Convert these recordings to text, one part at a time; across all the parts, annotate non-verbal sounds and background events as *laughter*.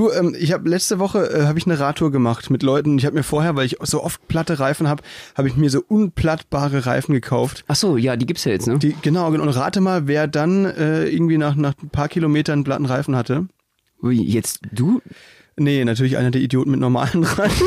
Du, ähm, ich habe letzte Woche äh, habe ich eine Radtour gemacht mit Leuten. Ich habe mir vorher, weil ich so oft platte Reifen habe, habe ich mir so unplattbare Reifen gekauft. Ach so, ja, die gibt's ja jetzt, ne? Die, genau, und rate mal, wer dann äh, irgendwie nach, nach ein paar Kilometern einen platten Reifen hatte. Ui, jetzt du? Nee, natürlich einer der Idioten mit normalen *laughs* Reifen.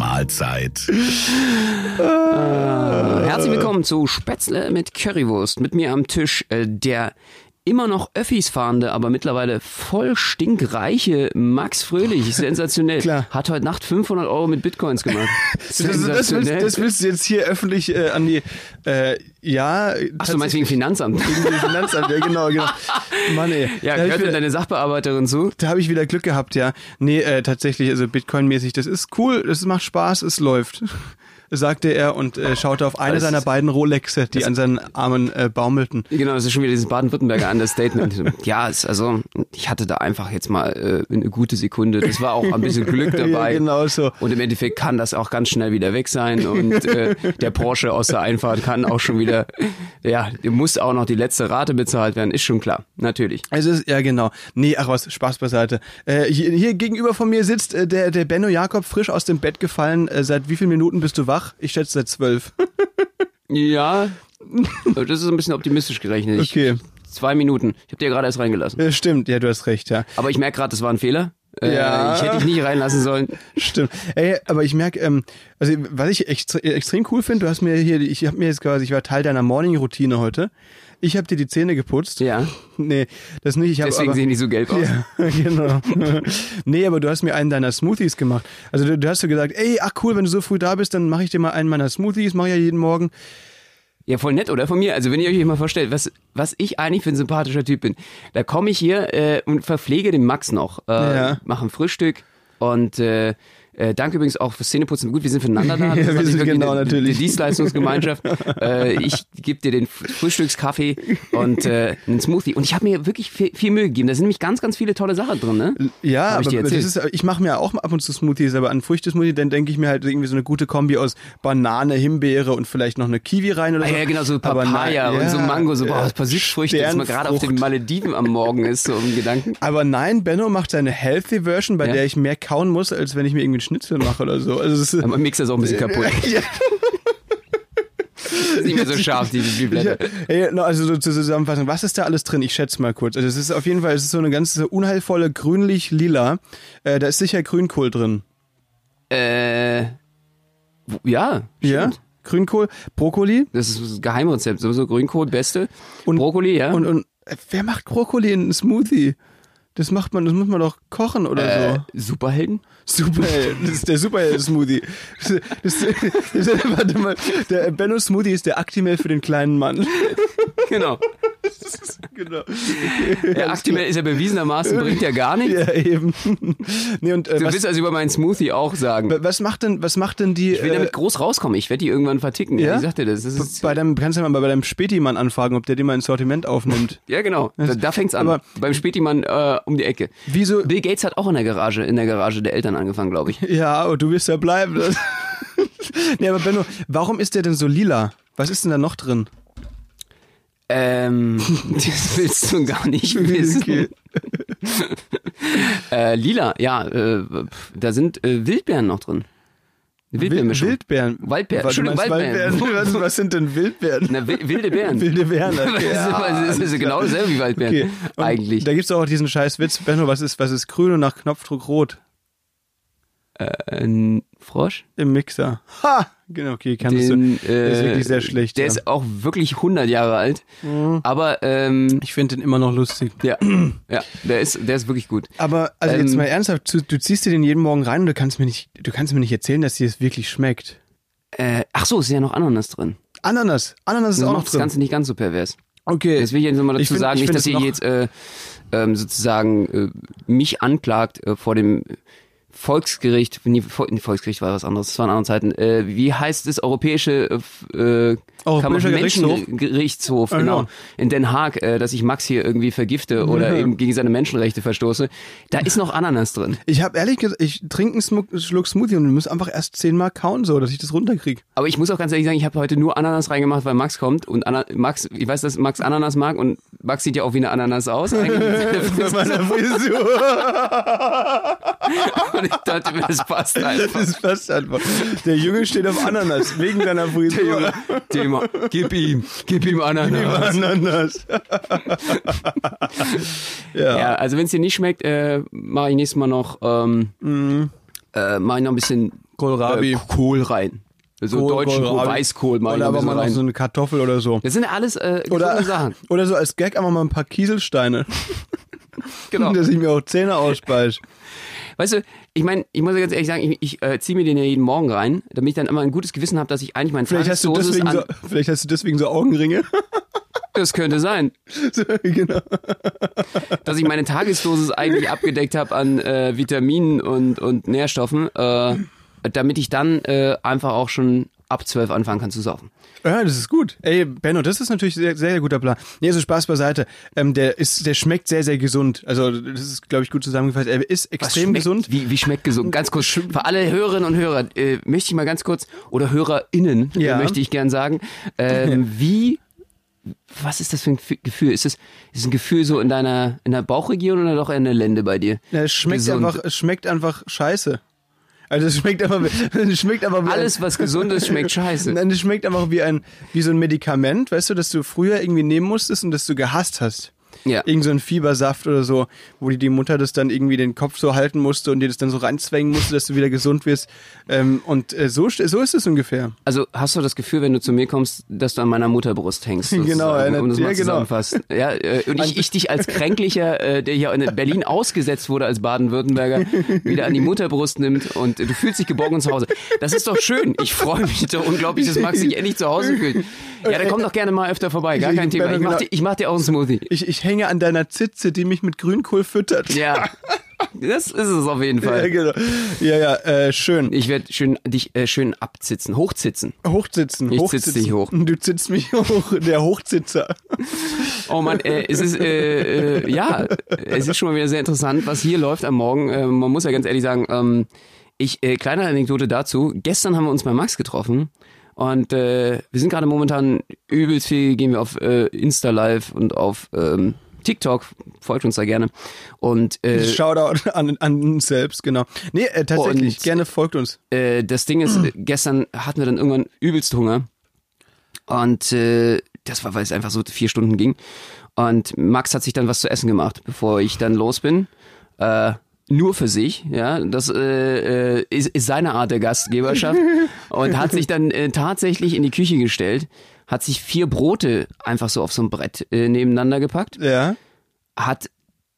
Mahlzeit. Herzlich willkommen zu Spätzle mit Currywurst. Mit mir am Tisch äh, der immer noch Öffis fahrende, aber mittlerweile voll stinkreiche Max Fröhlich. Sensationell. Klar. Hat heute Nacht 500 Euro mit Bitcoins gemacht. *laughs* Das, das, willst, das willst du jetzt hier öffentlich äh, an die, äh, ja. Ach, du meinst wegen Finanzamt? Wegen dem Finanzamt, ja genau, genau. *laughs* Mann ey. Ja, da denn wieder, deine Sachbearbeiterin zu? da habe ich wieder Glück gehabt, ja. Nee, äh, tatsächlich, also Bitcoin-mäßig, das ist cool, das macht Spaß, es läuft. Sagte er und äh, schaute auf eine Das- seiner beiden Rolexe, die an seinen Armen äh, baumelten. Genau, das ist schon wieder dieses Baden-Württemberger Understatement. *laughs* ja, es, also ich hatte da einfach jetzt mal äh, eine gute Sekunde. Das war auch ein bisschen Glück *laughs* dabei. Ja, genau so. Und im Endeffekt kann das auch ganz schnell wieder weg sein und äh, der Porsche aus der Einfahrt kann auch schon wieder, ja, muss auch noch die letzte Rate bezahlt werden, ist schon klar, natürlich. Es ist, ja genau. Nee, ach was, Spaß beiseite. Äh, hier, hier gegenüber von mir sitzt äh, der, der Benno Jakob, frisch aus dem Bett gefallen. Äh, seit wie vielen Minuten bist du wach? Ich schätze seit zwölf. Ja, das ist ein bisschen optimistisch gerechnet. Ich, Okay. Zwei Minuten. Ich habe dir gerade erst reingelassen. Ja, stimmt, ja, du hast recht, ja. Aber ich merke gerade, das war ein Fehler. Äh, Ja. Ich hätte dich nicht reinlassen sollen. Stimmt. Ey, aber ich merke, ähm, also was ich extre extrem cool finde, du hast mir hier, ich habe mir jetzt quasi, ich war Teil deiner Morning-Routine heute. Ich habe dir die Zähne geputzt. Ja, Nee, das nicht. Ich hab deswegen aber, sehen die so gelb aus. Ja, *laughs* genau. nee, aber du hast mir einen deiner Smoothies gemacht. Also du, du hast so gesagt, ey, ach cool, wenn du so früh da bist, dann mache ich dir mal einen meiner Smoothies, mache ich ja jeden Morgen. Ja, voll nett, oder? Von mir. Also wenn ihr euch mal vorstellt, was, was ich eigentlich für ein sympathischer Typ bin. Da komme ich hier äh, und verpflege den Max noch. Äh, Ja. Mache ein Frühstück und äh, äh, danke übrigens auch fürs Zähneputzen. Gut, wir sind füreinander da. *laughs* Das Ja, wir sind genau, eine, natürlich. eine Dienstleistungsgemeinschaft. *laughs* äh, ich gebe dir den Frühstückskaffee und äh, einen Smoothie. Und ich habe mir wirklich viel, viel Mühe gegeben. Da sind nämlich ganz, ganz viele tolle Sachen drin, ne? Ja, Hab ich aber das ist, ich mache mir auch ab und zu Smoothies, aber an Früchtesmoothie, dann denke ich mir halt irgendwie so eine gute Kombi aus Banane, Himbeere und vielleicht noch eine Kiwi rein oder Ah, so. ja, genau, so Aber Papaya nein, und so ja, Mango, so boah, ein paar Süßfrüchte, dass man gerade auf den. Malediven am Morgen ist, so im Gedanken. Aber nein, Benno macht seine Healthy Version, bei Ja. der ich mehr kauen muss, als wenn ich mir irgendwie einen Schnitzel mache oder so. Also es ist, Aber Mixer ist auch ein bisschen *laughs* kaputt. ja, *laughs* Ist nicht mehr so scharf, die, die Blätter. Hey, no, also so zur Zusammenfassung, was ist da alles drin? Ich schätze mal kurz. Also es ist auf jeden Fall, es ist so eine ganz unheilvolle grünlich-lila. Äh, da ist sicher Grünkohl drin. Äh, ja, Ja? stimmt. Grünkohl, Brokkoli Das ist das Geheimrezept. Sowieso Grünkohl, beste. Und- Brokkoli, ja. und, und äh, wer macht Brokkoli in einen Smoothie? Das macht man, das muss man doch kochen oder äh, so. Superhelden? Superheld, das ist der das, *laughs* warte mal, der Benno-Smoothie ist der Actimel für den kleinen Mann. Genau. *laughs* genau. Der Actimel ist ja bewiesenermaßen, bringt ja gar nichts. Ja, eben. Nee, und, äh, Du was, willst also über meinen Smoothie auch sagen. was macht denn, was macht denn die, Ich will äh, damit groß rauskommen. Ich werde die irgendwann verticken. Ja? Ich sagte das. das ist, bei deinem, kannst du mal bei deinem Spätimann anfragen, ob der dir mal ein Sortiment aufnimmt. *laughs* ja, genau. Da, da fängt's an. Aber- Beim Spätimann äh, um die Ecke. Wieso? Bill Gates hat auch in der Garage, in der Garage der Eltern angefangen, glaube ich. Ja, und du wirst ja bleiben. *laughs* nee, aber Benno, warum ist der denn so lila? Was ist denn da noch drin? Ähm, *laughs* das willst du gar nicht wissen. Okay. *laughs* Äh, lila, ja, äh, da sind äh, Wildbeeren noch drin. Wildbeermischung. Wildbeeren. Waldbeeren. Entschuldigung, Waldbeeren. Waldbeeren? Was, was sind denn Wildbeeren? Na, wi- wilde Beeren. *laughs* Wilde. Das Okay. ist, Ja, das ist genau dasselbe wie Waldbeeren. okay. Eigentlich. Da gibt's auch diesen scheiß Witz. Benno, was ist, was ist grün und nach Knopfdruck rot? Ein Frosch? Im Mixer. Ha! Genau, okay, kannst du. Den, Der ist äh, wirklich sehr schlecht. Der ja. ist auch wirklich 100 Jahre alt. Aber, ähm, ich finde den immer noch lustig. ja, ja, der ist, der ist wirklich gut. Aber also jetzt Ähm, mal ernsthaft, du, du ziehst dir den jeden Morgen rein und du kannst mir nicht, du kannst mir nicht erzählen, dass dir es wirklich schmeckt. Äh, ach so, ist ja noch Ananas drin. Ananas, Ananas ist Das auch noch das drin. Ganze nicht ganz so pervers. Okay. Das will ich jetzt nochmal dazu find- sagen, ich nicht, dass ihr jetzt äh, ähm, sozusagen äh, mich anklagt äh, vor dem Volksgericht, nee, Vol nee, Volksgericht war was anderes, das waren andere Zeiten. Äh, wie heißt es europäische äh, äh, Europäischer Gerichtshof? Menschengerichtshof, Ah, genau, genau. in Den Haag, äh, dass ich Max hier irgendwie vergifte oder eben gegen seine Menschenrechte verstoße. Da ist noch Ananas drin. Ich habe ehrlich gesagt, ich trinke einen Schluck Smoothie und du musst einfach erst zehnmal kauen, so, dass ich das runterkriege. Aber ich muss auch ganz ehrlich sagen, ich habe heute nur Ananas reingemacht, weil Max kommt und Ana Max, ich weiß, dass Max Ananas mag und Max sieht ja auch wie eine Ananas aus. *laughs* Eigentlich. Mit meiner Frisur. *laughs* und ich dachte mir, das passt einfach. Das passt einfach. Der Junge steht auf Ananas, wegen deiner Frisur. Thema. Gib ihm, gib ihm Ananas. Ananas. ja. Ja, also wenn es dir nicht schmeckt, äh, mache ich nächstes Mal noch, ähm, äh, mache ich noch ein bisschen Kohlrabi. äh, Kohl rein. So Kohl- deutschen Kohl. Weißkohl mal Oder aber mal noch so eine Kartoffel oder so. das sind ja alles äh, Oder, Sachen. *laughs* oder so als Gag einfach mal ein paar Kieselsteine, Genau. *laughs* dass ich mir auch Zähne ausspeise. Weißt du, ich meine, ich muss ja ganz ehrlich sagen, ich, ich äh, ziehe mir den ja jeden Morgen rein, damit ich dann immer ein gutes Gewissen habe, dass ich eigentlich meinen Vielleicht hast, du deswegen an... so, vielleicht hast du deswegen so Augenringe. *laughs* Das könnte sein. *laughs* Genau. dass ich meine Tagesdosis eigentlich abgedeckt habe an äh, Vitaminen und, und Nährstoffen, äh, damit ich dann äh, einfach auch schon ab 12 anfangen kann zu saufen. Ja, das ist gut. Ey, Benno, das ist natürlich sehr, sehr guter Plan. Nee, so Spaß beiseite. Ähm, der ist, der schmeckt sehr, sehr gesund. Also, das ist, glaube ich, gut zusammengefasst. Er ist extrem gesund. Wie, wie schmeckt gesund? Ganz kurz, für alle Hörerinnen und Hörer, äh, möchte ich mal ganz kurz, oder HörerInnen, Ja. möchte ich gern sagen, ähm, wie, was ist das für ein Gefühl-? Ist das, ist ein Gefühl so in deiner, in der Bauchregion oder doch in der Lende bei dir? Ja, es schmeckt Gesund. einfach, es schmeckt einfach scheiße. Also es schmeckt einfach, *laughs* es schmeckt einfach wie Alles, ein, was gesund ist, schmeckt scheiße. Nein, es schmeckt einfach wie ein, wie so ein Medikament, weißt du, das du früher irgendwie nehmen musstest und das du gehasst hast. Ja. Irgend so ein Fiebersaft oder so, wo die, die Mutter das dann irgendwie den Kopf so halten musste und dir das dann so reinzwängen musste, dass du wieder gesund wirst. Ähm, und äh, so, so ist es ungefähr. Also hast du das Gefühl, wenn du zu mir kommst, dass du an meiner Mutterbrust hängst? *laughs* Genau, ja, um das ja, mal genau. Ja, äh, und ich, ich dich als Kränklicher, äh, der hier in Berlin ausgesetzt wurde als Baden-Württemberger, wieder an die Mutterbrust nimmt und du fühlst dich geborgen und zu Hause. Das ist doch schön. Ich freue mich doch unglaublich, dass Max sich endlich zu Hause fühlt. Ja, dann komm doch gerne mal öfter vorbei. Gar Ich- kein ich- Thema. Ich mach, dir, ich mach dir auch einen Smoothie. Ich, ich hänge an deiner Zitze, die mich mit Grünkohl füttert. Ja, *laughs* das ist es auf jeden Ja, Fall. genau. ja, ja äh, schön. Ich werde schön, dich äh, schön abzitzen, hochzitzen. Hochsitzen. Ich hochsitzen. dich hoch. Du zitzt mich hoch, der Hochzitzer. *laughs* Oh Mann, äh, es ist äh, äh, ja, es ist schon mal wieder sehr interessant, was hier läuft am Morgen. Äh, man muss ja ganz ehrlich sagen, ähm, ich äh, kleine Anekdote dazu. Gestern haben wir uns bei Max getroffen und äh, wir sind gerade momentan übelst viel, gehen wir auf äh, Insta Live und auf ähm, TikTok, folgt uns da gerne. Und äh, *laughs* Shoutout an, an uns selbst, genau. Nee, äh, tatsächlich, Und- gerne folgt uns. äh, das Ding ist, äh, gestern hatten wir dann irgendwann übelst Hunger. Und äh, das war, weil es einfach so vier Stunden ging. Und Max hat sich dann was zu essen gemacht, bevor ich dann los bin. Äh, nur für sich, ja. Das äh, äh, ist, ist seine Art der Gastgeberschaft. *laughs* und hat sich dann äh, tatsächlich in die Küche gestellt, hat sich vier Brote einfach so auf so ein Brett äh, nebeneinander gepackt Ja. hat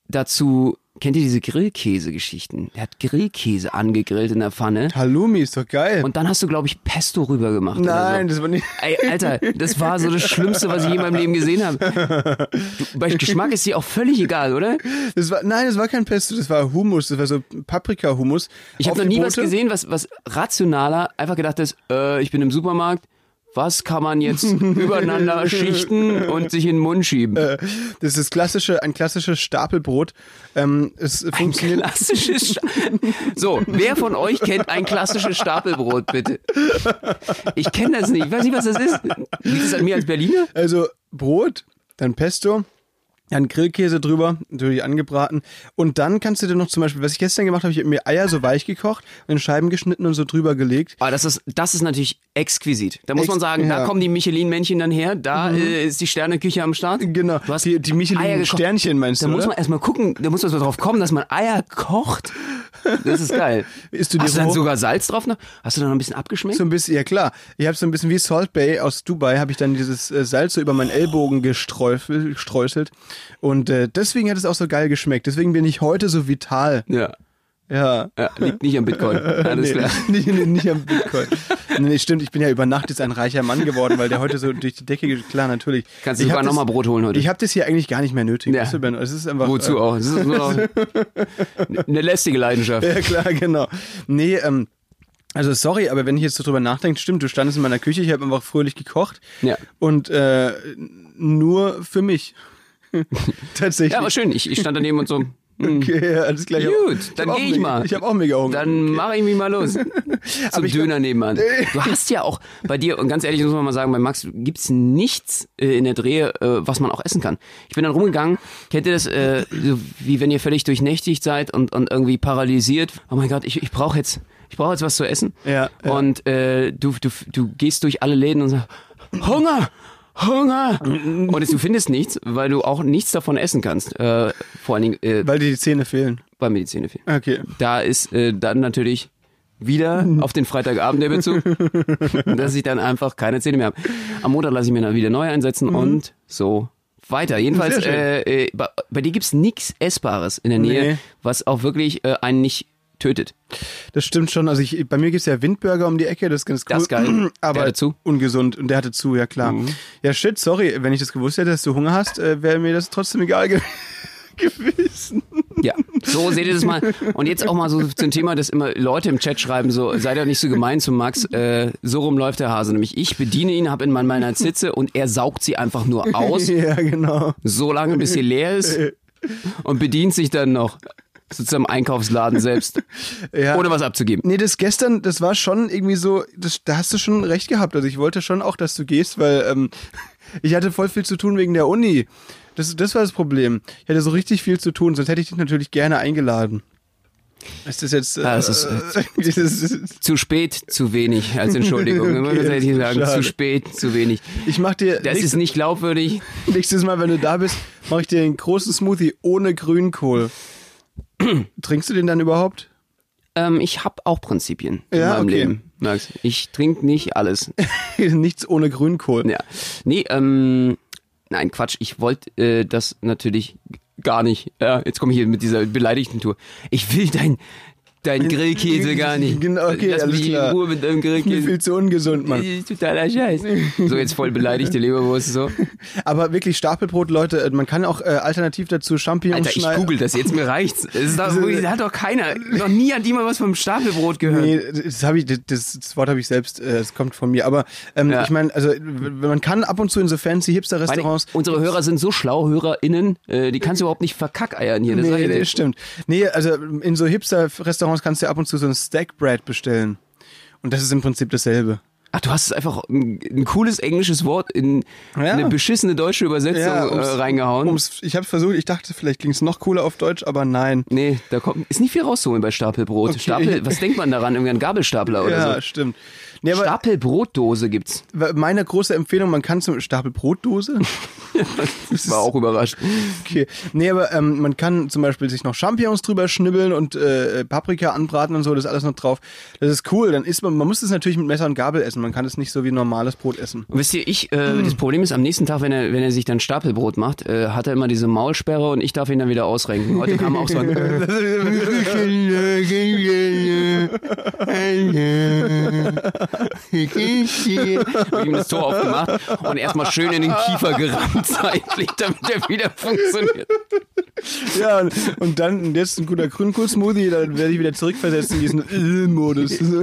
dazu, kennt ihr diese Grillkäse-Geschichten? Er hat Grillkäse angegrillt in der Pfanne. Halloumi ist doch geil. Und dann hast du, glaube ich, Pesto rüber gemacht. Nein, Oder das war nicht. so. Ey, Alter, das war so das Schlimmste, was ich je in meinem Leben gesehen habe. Du, bei Geschmack ist dir auch völlig egal, oder? Das war, nein, das war kein Pesto, das war Hummus, das war so Paprika-Hummus. Ich habe noch nie was Brote. gesehen, was, was rationaler einfach gedacht ist, äh, ich bin im Supermarkt, was kann man jetzt *laughs* übereinander schichten und sich in den Mund schieben? Äh, Das ist klassische, ein klassisches Stapelbrot. Ähm, es funktioniert. Klassisches. Sta so, wer von euch kennt ein klassisches Stapelbrot, bitte? Ich kenne das nicht. Ich weiß nicht, was das ist. Liegt es an mir als Berliner? Also Brot, dann Pesto, dann Grillkäse drüber, natürlich angebraten. Und dann kannst du dir noch zum Beispiel, was ich gestern gemacht habe, ich habe mir Eier so weich gekocht, in Scheiben geschnitten und so drüber gelegt. Aber das ist, das ist natürlich exquisit. Da muss Ex- man sagen, da ja. kommen die Michelin-Männchen dann her, da äh, ist die Sterneküche am Start. Genau. Du hast die, die Michelin-Sternchen meinst Da du, muss oder? man erstmal gucken, da muss man so drauf kommen, dass man Eier kocht. Das ist geil. *laughs* Isst du die Hast du dann sogar Salz drauf noch? Hast du da noch ein bisschen abgeschmeckt? So ein bisschen, ja klar. Ich habe so ein bisschen wie Salt Bay aus Dubai, habe ich dann dieses äh, Salz so über meinen Ellbogen gestreuselt. Und äh, deswegen hat es auch so geil geschmeckt. Deswegen bin ich heute so vital. ja. Ja. Ja, liegt nicht am Bitcoin. *laughs* Alles nee, klar. *laughs* Nicht, nicht, nicht am Bitcoin. nee, stimmt, ich bin ja über Nacht jetzt ein reicher Mann geworden, weil der heute so durch die Decke geht. Klar, natürlich. Kannst du Ich sogar nochmal Brot holen heute. Ich habe das hier eigentlich gar nicht mehr nötig. Ja. weißt du, Benno? Es ist einfach. Wozu äh, auch? Das ist nur *laughs* eine lästige Leidenschaft. Ja, klar, genau. Nee, ähm, also sorry, aber wenn ich jetzt so drüber nachdenke, stimmt, du standest in meiner Küche, ich habe einfach fröhlich gekocht. Ja. Und äh, nur für mich. *laughs* Tatsächlich. Ja, aber schön. Ich, ich stand daneben und so. hm, Okay, alles klar. Ich hab- Gut, dann hab auch geh ich mal. Ich habe auch mega Hunger. Dann mache ich mich mal los. *laughs* Zum Aber Döner nebenan. Du hast ja auch bei dir, und ganz ehrlich muss man mal sagen, bei Max gibt's nichts äh, in der Drehe, äh, was man auch essen kann. Ich bin dann rumgegangen, kennt ihr das, äh, so wie wenn ihr völlig durchnächtigt seid und, und irgendwie paralysiert. Oh mein Gott, ich, ich brauche jetzt, ich brauche jetzt was zu essen. Ja, ja. Und äh, du, du, du gehst durch alle Läden und sagst, Hunger! Hunger! Und du findest nichts, weil du auch nichts davon essen kannst. Äh, vor allen Dingen äh, Weil dir die Zähne fehlen. bei Medizin fehlt. Okay. Da ist äh, dann natürlich wieder *laughs* auf den Freitagabend der Bezug, dass ich dann einfach keine Zähne mehr habe. Am Montag lasse ich mir dann wieder neu einsetzen und so weiter. Jedenfalls, äh, äh, bei, bei dir gibt's nichts Essbares in der Nähe, Nee. was auch wirklich äh, einen nicht tötet. Das stimmt schon. Also ich, bei mir gibt's ja Windburger um die Ecke, das ist ganz cool. Das ist geil. *clears throat* Aber Der hatte zu? Mhm. ungesund und der hatte zu, ja klar. Ja, shit, sorry, wenn ich das gewusst hätte, dass du Hunger hast, äh, wäre mir das trotzdem egal ge *laughs* gewesen. Ja, so seht ihr das mal. Und jetzt auch mal so zum Thema, dass immer Leute im Chat schreiben, so seid ihr nicht so gemein zu Max. Äh, so rum läuft der Hase. Nämlich ich bediene ihn, habe in meiner Zitze und er saugt sie einfach nur *laughs* aus. ja, genau. so lange, bis sie leer ist *laughs* und bedient sich dann noch so zum Einkaufsladen selbst, *laughs* Ja. ohne was abzugeben. Nee, das gestern, das war schon irgendwie so, das, da hast du schon recht gehabt. Also ich wollte schon auch, dass du gehst, weil ähm, *laughs* ich hatte voll viel zu tun wegen der Uni. Das, das war das Problem. Ich hatte so richtig viel zu tun, sonst hätte ich dich natürlich gerne eingeladen. Ist das jetzt... Äh, Ah, es ist, äh, *laughs* das ist, Zu spät, zu wenig als Entschuldigung. Okay, das ist sagen, schade. zu spät, zu wenig. ich mach dir Das nächstes, ist nicht glaubwürdig. nächstes Mal, wenn du da bist, mache ich dir einen großen Smoothie ohne Grünkohl. *clears throat* Trinkst du den dann überhaupt? Ähm, ich habe auch Prinzipien in Ja, meinem okay. Leben. Ich trinke nicht alles. *laughs* Nichts ohne Grünkohl. Ja. Nee, ähm, nein, Quatsch. Ich wollte äh, das natürlich gar nicht. Ja, jetzt komme ich hier mit dieser beleidigten Tour. Ich will dein, dein Grillkäse gar nicht. Genau, okay, Lass alles mich klar. in Ruhe mit deinem Mir Grillkäse. viel zu ungesund, Mann. Das totaler Scheiß. So jetzt voll beleidigte Leberwurst so. *laughs* Aber wirklich Stapelbrot, Leute, äh, man kann auch äh, alternativ dazu Champignons Alter, ich schneiden. google das jetzt, mir reicht's. *laughs* Das ist doch, da hat doch keiner, noch nie hat jemand was vom Stapelbrot gehört. Nee, das, hab ich, das, das Wort habe ich selbst, äh, es kommt von mir. Aber ähm, Ja. ich meine, also man kann ab und zu in so fancy Hipster-Restaurants. unsere Hörer sind so schlau, HörerInnen, äh, die kannst du überhaupt nicht verkackeiern hier. Das Nee, nee, stimmt. Nee, also in so Hipster-Restaurants kannst du ab und zu so ein Stackbread bestellen. Und das ist im Prinzip dasselbe. Ach, du hast einfach ein, ein cooles englisches Wort in Ja. eine beschissene deutsche Übersetzung äh, ums- reingehauen. Ums, ich habe versucht, ich dachte, vielleicht klingt es noch cooler auf Deutsch, aber nein. nee, da kommt, ist nicht viel rauszuholen bei Stapelbrot. Okay. Stapel, was denkt man daran? Irgendwie ein Gabelstapler oder Ja, so? stimmt. Nee, aber Stapelbrotdose gibt's. meine große Empfehlung, man kann zum Stapel Brotdose. *laughs* Ich war auch überrascht. Okay. Nee, aber ähm, man kann zum Beispiel sich noch Champignons drüber schnibbeln und äh, Paprika anbraten und so, das ist alles noch drauf. Das ist cool. Dann isst man, man muss es natürlich mit Messer und Gabel essen. Man kann es nicht so wie normales Brot essen. Und wisst ihr, ich, äh, das Problem ist, am nächsten Tag, wenn er, wenn er sich dann Stapelbrot macht, äh, hat er immer diese Maulsperre und ich darf ihn dann wieder ausrenken. Heute kam auch so ein, *laughs* hab ihm das Tor aufgemacht und erstmal schön in den Kiefer gerammt *laughs* zeitlich, damit er wieder funktioniert. Ja, und, und dann jetzt ein guter Grünkohl-Smoothie, dann werde ich wieder zurückversetzt in diesen Ill-Modus. So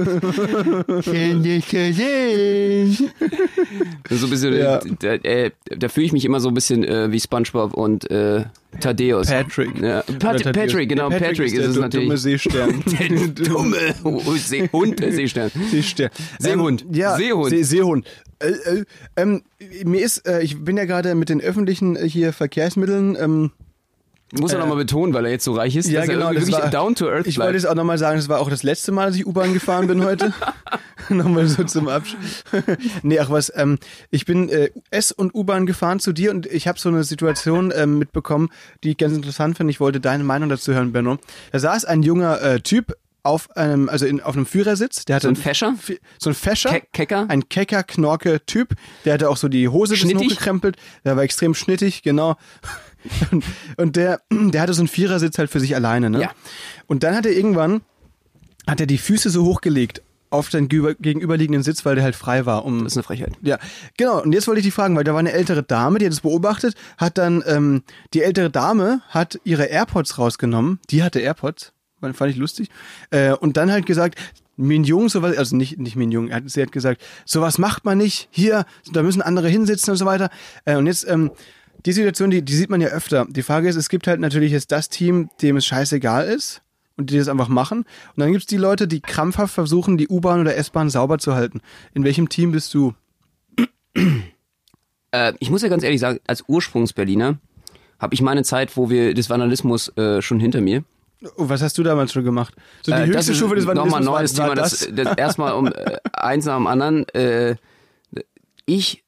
ein bisschen, Ja. da, äh, da fühle ich mich immer so ein bisschen äh, wie Spongebob und äh, Thaddeus. Patrick. Ja. Pat Patrick, genau, Der Patrick, ist ist, der es natürlich. dumme Seestern. *laughs* Der *laughs* dumme Seehund, der Seestern. Seestern. Seehund. Ähm, ja, Seehund. See Seehund. Äh, äh, ähm, mir ist, äh, ich bin ja gerade mit den öffentlichen äh, hier Verkehrsmitteln. Muss er nochmal betonen, weil er jetzt so reich ist, ja, dass genau. er wirklich war, down to earth Ich wollte bleibt. es auch nochmal sagen, das war auch das letzte Mal, dass ich U-Bahn gefahren bin heute. *laughs* nochmal so zum Abschluss. *laughs* nee, ach was, ähm, ich bin äh, S- und U-Bahn gefahren zu dir und ich habe so eine Situation ähm, mitbekommen, die ich ganz interessant finde. Ich wollte deine Meinung dazu hören, Benno. Da saß ein junger äh, Typ auf einem, also in, auf einem Führersitz. Der hatte So ein Fescher? So ein Fescher. Ke Kecker? Ein kecker, knorke Typ. Der hatte auch so die Hose Schnittig? hochgekrempelt. Der war extrem schnittig, genau. Und, und der, der hatte so einen Vierersitz halt für sich alleine, ne? Ja. Und dann hat er irgendwann, hat er die Füße so hochgelegt auf den gegenüber- gegenüberliegenden Sitz, weil der halt frei war, um Das ist eine Frechheit. ja, genau. Und jetzt wollte ich die fragen, weil da war eine ältere Dame, die hat es beobachtet, hat dann, ähm, die ältere Dame hat ihre AirPods rausgenommen. Die hatte AirPods, fand ich lustig. Äh, und dann halt gesagt, Minjung, sowas, also nicht, nicht Minjung, er hat- sie hat gesagt, sowas macht man nicht, hier, da müssen andere hinsitzen und so weiter. Äh, und jetzt, ähm, die Situation, die, die sieht man ja öfter. Die Frage ist, es gibt halt natürlich jetzt das Team, dem es scheißegal ist und die das einfach machen. Und dann gibt's die Leute, die krampfhaft versuchen, die U-Bahn oder S-Bahn sauber zu halten. In welchem Team bist du? Äh, ich muss ja ganz ehrlich sagen, als Ursprungsberliner habe ich meine Zeit, wo wir des Vandalismus äh, schon hinter mir. Oh, was hast du damals schon gemacht? So die Äh, höchste das ist Stufe des nochmal ein Vandalismus neues war, Thema. war Das, das erstmal um äh, eins nach dem anderen. Äh, ich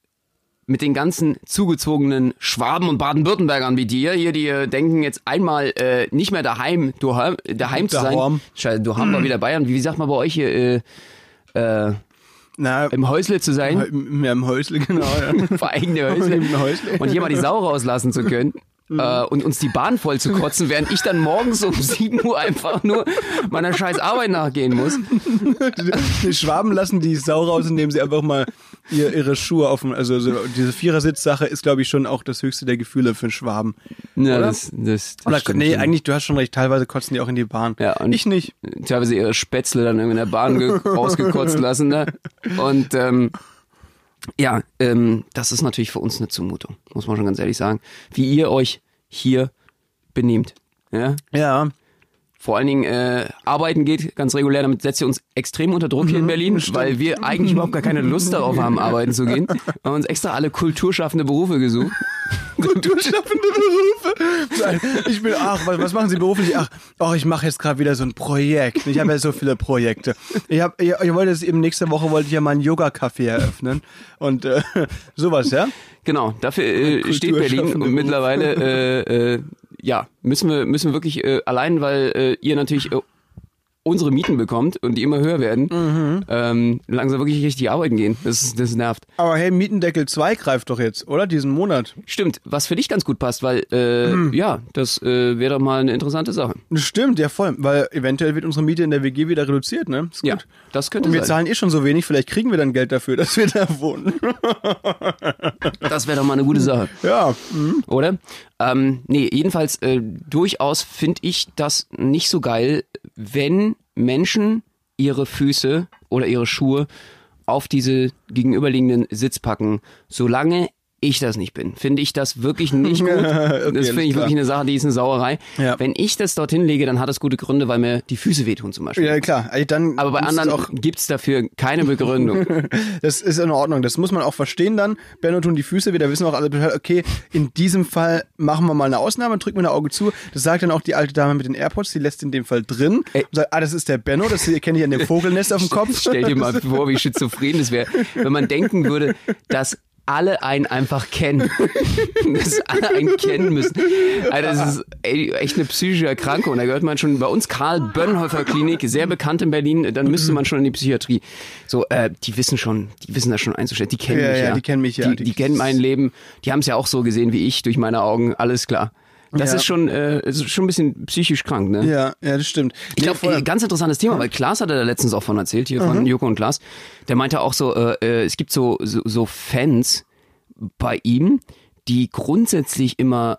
mit den ganzen zugezogenen Schwaben und Baden-Württembergern wie dir, hier, die äh, denken jetzt einmal äh, nicht mehr daheim, daheim, daheim zu sein. Daheim. Scheiße, daheim war wieder Bayern. Wie sagt man bei euch hier, äh, äh, Na, im Häusle zu sein? im, ja, im Häusle, genau. Ja. *laughs* Vor eigene *laughs* Häusle. Im Häusle. Und hier mal die Sau rauslassen zu können. Äh, und uns die Bahn voll zu kotzen, während ich dann morgens um *laughs* 7 Uhr einfach nur meiner scheiß Arbeit nachgehen muss. Die Schwaben lassen die Sau raus, indem sie einfach mal ihr, ihre Schuhe auf dem, also so, diese Vierersitzsache ist, glaube ich, schon auch das höchste der Gefühle für einen Schwaben. Ja, Oder? das, das, das Oder, stimmt nee, eigentlich, du hast schon recht, teilweise kotzen die auch in die Bahn. Ja, und- ich nicht. teilweise ihre Spätzle dann irgendwie in der Bahn ge- *laughs* rausgekotzt lassen. Ne? Und ähm, ja, ähm, das ist natürlich für uns eine Zumutung, muss man schon ganz ehrlich sagen. Wie ihr euch hier benehmt. Ja? Ja. Vor allen Dingen äh, arbeiten geht ganz regulär, damit setzt ihr uns extrem unter Druck hier in Berlin, weil wir eigentlich überhaupt gar keine Lust darauf haben, *laughs* arbeiten zu gehen. Wir haben uns extra alle kulturschaffende Berufe gesucht. *laughs* Kulturschaffende Berufe. Ich bin, ach, was, machen Sie beruflich? Ach, ach ich mache jetzt gerade wieder so ein Projekt. Ich habe ja so viele Projekte. Ich, hab, ich, ich wollte jetzt eben nächste Woche wollte ich ja mal ein Yoga-Café eröffnen. Und äh, *laughs* sowas, ja? Genau, dafür äh, steht Berlin mittlerweile äh, äh, ja müssen wir müssen wir wirklich äh, allein, weil äh, ihr natürlich äh, unsere Mieten bekommt und die immer höher werden, Mhm. ähm, langsam wirklich richtig arbeiten gehen. Das das nervt. Aber hey, Mietendeckel 2 greift doch jetzt, oder? Diesen Monat. Stimmt, was für dich ganz gut passt, weil äh, Mhm. ja, das äh, wäre doch mal eine interessante Sache. Stimmt, ja voll. Weil eventuell wird unsere Miete in der WG wieder reduziert, ne? Ist Ja, gut. das könnte Und wir sein. zahlen eh schon so wenig, vielleicht kriegen wir dann Geld dafür, *laughs* dass wir da wohnen. Das wäre doch mal eine gute Sache. Ja. oder? Ähm, nee, jedenfalls äh, durchaus finde ich das nicht so geil, wenn Menschen ihre Füße oder ihre Schuhe auf diese gegenüberliegenden Sitz packen, solange ich das nicht bin, finde ich das wirklich nicht *laughs* gut. das alles finde ich klar. wirklich eine Sache, die ist eine Sauerei. Ja. Wenn ich das dorthin lege, dann hat das gute Gründe, weil mir die Füße wehtun zum Beispiel. Ja, klar. Also Dann Aber bei anderen auch gibt's dafür keine Begründung. *laughs* Das ist in Ordnung. Das muss man auch verstehen dann. Benno tun die Füße wieder, wissen auch alle Bescheid, okay, in diesem Fall machen wir mal eine Ausnahme, drücken wir ein Auge zu. Das sagt dann auch die alte Dame mit den AirPods, die lässt in dem Fall drin. Ey. Und sagt, ah, das ist der Benno, das kenne ich an dem Vogelnest auf dem *laughs* Kopf. Stell dir mal vor, wie schizophren das wäre, wenn man denken würde, dass alle einen einfach kennen. *laughs* dass alle einen kennen müssen. Also das ist echt eine psychische Erkrankung. Da gehört man schon bei uns Karl Bönnhofer Klinik, sehr bekannt in Berlin, dann müsste man schon in die Psychiatrie. So, äh, die wissen schon, die wissen das schon einzustellen. Die kennen Ja, mich ja, ja. die kennen mich ja. Die, Die- die kennen mein Leben. Die haben es ja auch so gesehen wie ich durch meine Augen. Alles klar. Das Ja. ist schon, äh, ist schon ein bisschen psychisch krank, ne? Ja, ja, das stimmt. Ich Nee, glaube, äh, ganz interessantes Thema, weil Klaas hatte da letztens auch von erzählt, hier von Joko und Klaas. Der meinte auch so, äh, äh, es gibt so, so, so Fans bei ihm, die grundsätzlich immer